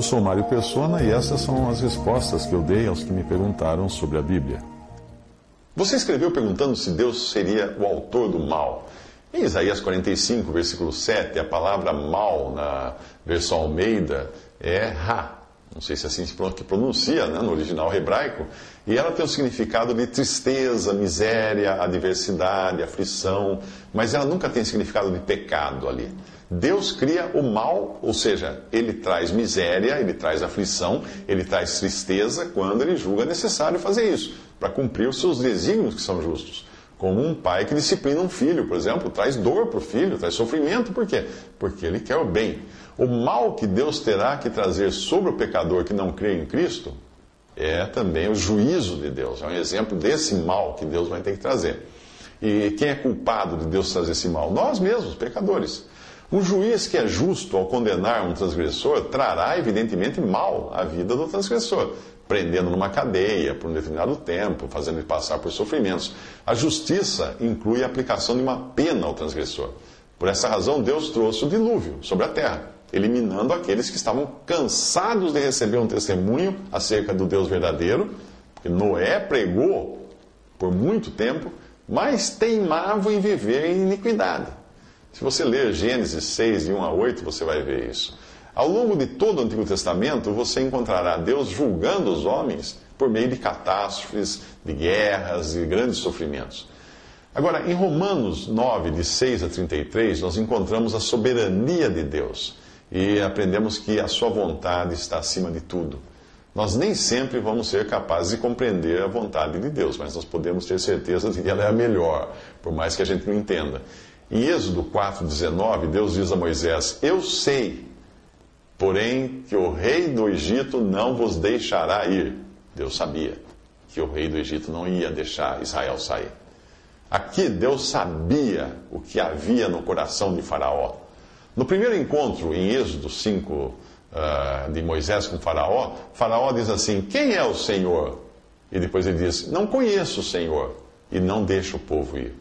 Eu sou Mário Persona e essas são as respostas que eu dei aos que me perguntaram sobre a Bíblia. Você escreveu perguntando se Deus seria o autor do mal. Em Isaías 45, versículo 7, a palavra mal na versão Almeida é Ra. Não sei se é assim que pronuncia né, no original hebraico. E ela tem o significado de tristeza, miséria, adversidade, aflição. Mas ela nunca tem significado de pecado ali. Deus cria o mal, ou seja, ele traz miséria, ele traz aflição, ele traz tristeza quando ele julga necessário fazer isso, para cumprir os seus desígnios que são justos. Como um pai que disciplina um filho, por exemplo, traz dor para o filho, traz sofrimento, por quê? Porque ele quer o bem. O mal que Deus terá que trazer sobre o pecador que não crê em Cristo é também o juízo de Deus. É um exemplo desse mal que Deus vai ter que trazer. E quem é culpado de Deus trazer esse mal? Nós mesmos, pecadores. Um juiz que é justo ao condenar um transgressor trará, evidentemente, mal à vida do transgressor, prendendo numa cadeia por um determinado tempo, fazendo ele passar por sofrimentos. A justiça inclui a aplicação de uma pena ao transgressor. Por essa razão, Deus trouxe o dilúvio sobre a terra, eliminando aqueles que estavam cansados de receber um testemunho acerca do Deus verdadeiro, porque Noé pregou por muito tempo, mas teimavam em viver em iniquidade. Se você ler Gênesis 6, de 1 a 8, você vai ver isso. Ao longo de todo o Antigo Testamento, você encontrará Deus julgando os homens por meio de catástrofes, de guerras e grandes sofrimentos. Agora, em Romanos 9, de 6 a 33, nós encontramos a soberania de Deus e aprendemos que a sua vontade está acima de tudo. Nós nem sempre vamos ser capazes de compreender a vontade de Deus, mas nós podemos ter certeza de que ela é a melhor, por mais que a gente não entenda. Em Êxodo 4,19, Deus diz a Moisés: Eu sei, porém, que o rei do Egito não vos deixará ir. Deus sabia que o rei do Egito não ia deixar Israel sair. Aqui Deus sabia o que havia no coração de Faraó. No primeiro encontro, em Êxodo 5, uh, ah, de Moisés com Faraó, Faraó diz assim: Quem é o Senhor? E depois ele diz: Não conheço o Senhor, e não deixa o povo ir.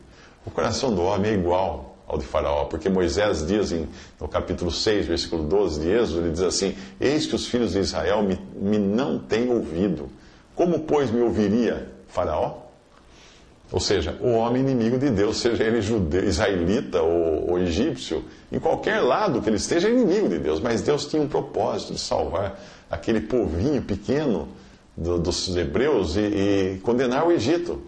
O coração do homem é igual ao de Faraó, porque Moisés diz em, no capítulo 6, versículo 12 de Êxodo, ele diz assim: Eis que os filhos de Israel me, me não têm ouvido. Como, pois, me ouviria Faraó? Ou seja, o homem inimigo de Deus, seja ele judeu, israelita ou, ou, egípcio, em qualquer lado que ele esteja, é inimigo de Deus. Mas Deus tinha um propósito de salvar aquele povinho pequeno do, dos hebreus e, e condenar o Egito.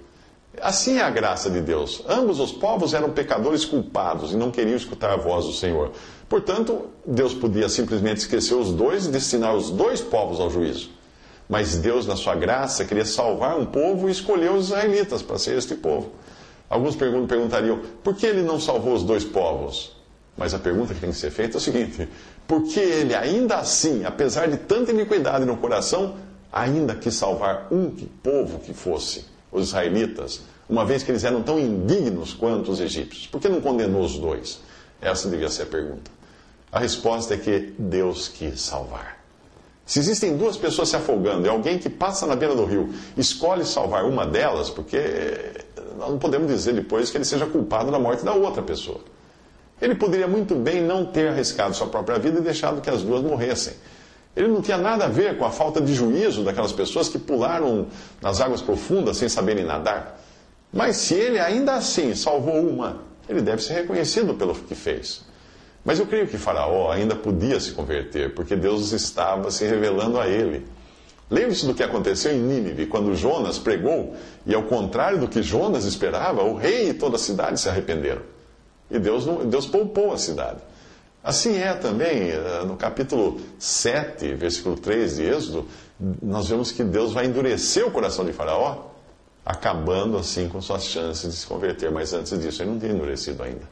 Assim é a graça de Deus. Ambos os povos eram pecadores culpados e não queriam escutar a voz do Senhor. Portanto, Deus podia simplesmente esquecer os dois e destinar os dois povos ao juízo. Mas Deus, na sua graça, queria salvar um povo e escolheu os israelitas para ser este povo. Alguns perguntariam, por que ele não salvou os dois povos? Mas a pergunta que tem que ser feita é o seguinte: por que ele, ainda assim, apesar de tanta iniquidade no coração, ainda quis salvar um povo que fosse? Os israelitas, uma vez que eles eram tão indignos quanto os egípcios? Por que não condenou os dois? Essa devia ser a pergunta. A resposta é que Deus quis salvar. Se existem duas pessoas se afogando e alguém que passa na beira do rio escolhe salvar uma delas, porque nós não podemos dizer depois que ele seja culpado da morte da outra pessoa. Ele poderia muito bem não ter arriscado sua própria vida e deixado que as duas morressem. Ele não tinha nada a ver com a falta de juízo daquelas pessoas que pularam nas águas profundas sem saberem nadar. Mas se ele ainda assim salvou uma, ele deve ser reconhecido pelo que fez. Mas eu creio que Faraó ainda podia se converter, porque Deus estava se revelando a ele. Lembre-se do que aconteceu em Nínive, quando Jonas pregou, e ao contrário do que Jonas esperava, o rei e toda a cidade se arrependeram. E Deus, Deus poupou a cidade. Assim é também, eh, no capítulo 7, versículo 3 de Êxodo, nós vemos que Deus vai endurecer o coração de Faraó, acabando assim com suas chances de se converter. Mas antes disso, ele não tinha endurecido ainda.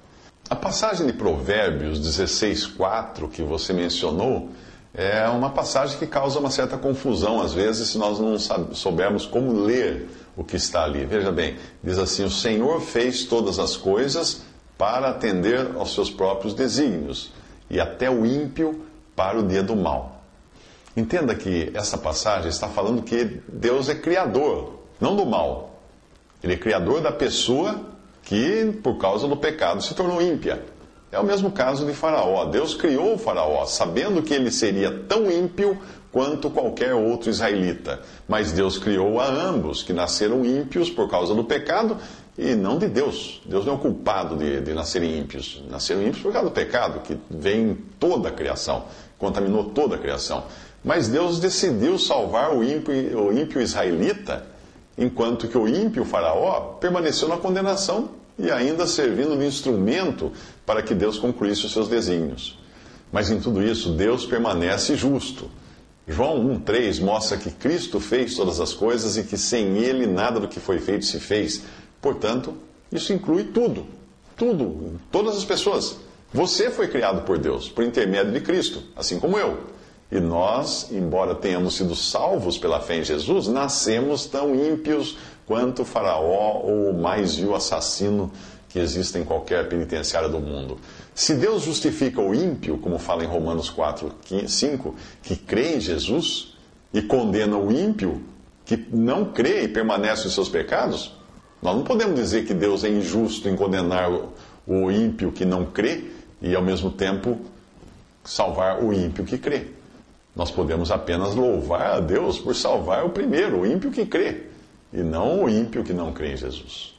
A passagem de Provérbios 16,4 que você mencionou é uma passagem que causa uma certa confusão às vezes se nós não soubermos como ler o que está ali. Veja bem, diz assim: O Senhor fez todas as coisas para atender aos seus próprios desígnios, e até o ímpio para o dia do mal. Entenda que essa passagem está falando que Deus é criador, não do mal. Ele é criador da pessoa que, por causa do pecado, se tornou ímpia. É o mesmo caso de Faraó. Deus criou o Faraó, sabendo que ele seria tão ímpio quanto qualquer outro israelita. Mas Deus criou a ambos, que nasceram ímpios por causa do pecado e não de Deus. Deus não é o culpado de, de nascerem ímpios. Nasceram ímpios por causa do pecado, que vem em toda a criação, contaminou toda a criação. Mas Deus decidiu salvar o ímpio, o ímpio israelita, enquanto que o ímpio faraó permaneceu na condenação e ainda servindo de instrumento para que Deus concluísse os seus desígnios. Mas em tudo isso, Deus permanece justo. João 1,3 mostra que Cristo fez todas as coisas e que sem Ele nada do que foi feito se fez. Portanto, isso inclui tudo. Tudo. Todas as pessoas. Você foi criado por Deus, por intermédio de Cristo, assim como eu. E nós, embora tenhamos sido salvos pela fé em Jesus, nascemos tão ímpios quanto Faraó ou o mais vil assassino que existe em qualquer penitenciária do mundo. Se Deus justifica o ímpio, como fala em Romanos 4, 5, que crê em Jesus, e condena o ímpio, que não crê e permanece em seus pecados, nós não podemos dizer que Deus é injusto em condenar o ímpio que não crê e, ao mesmo tempo, salvar o ímpio que crê. Nós podemos apenas louvar a Deus por salvar o primeiro, o ímpio que crê e não o ímpio que não crê em Jesus.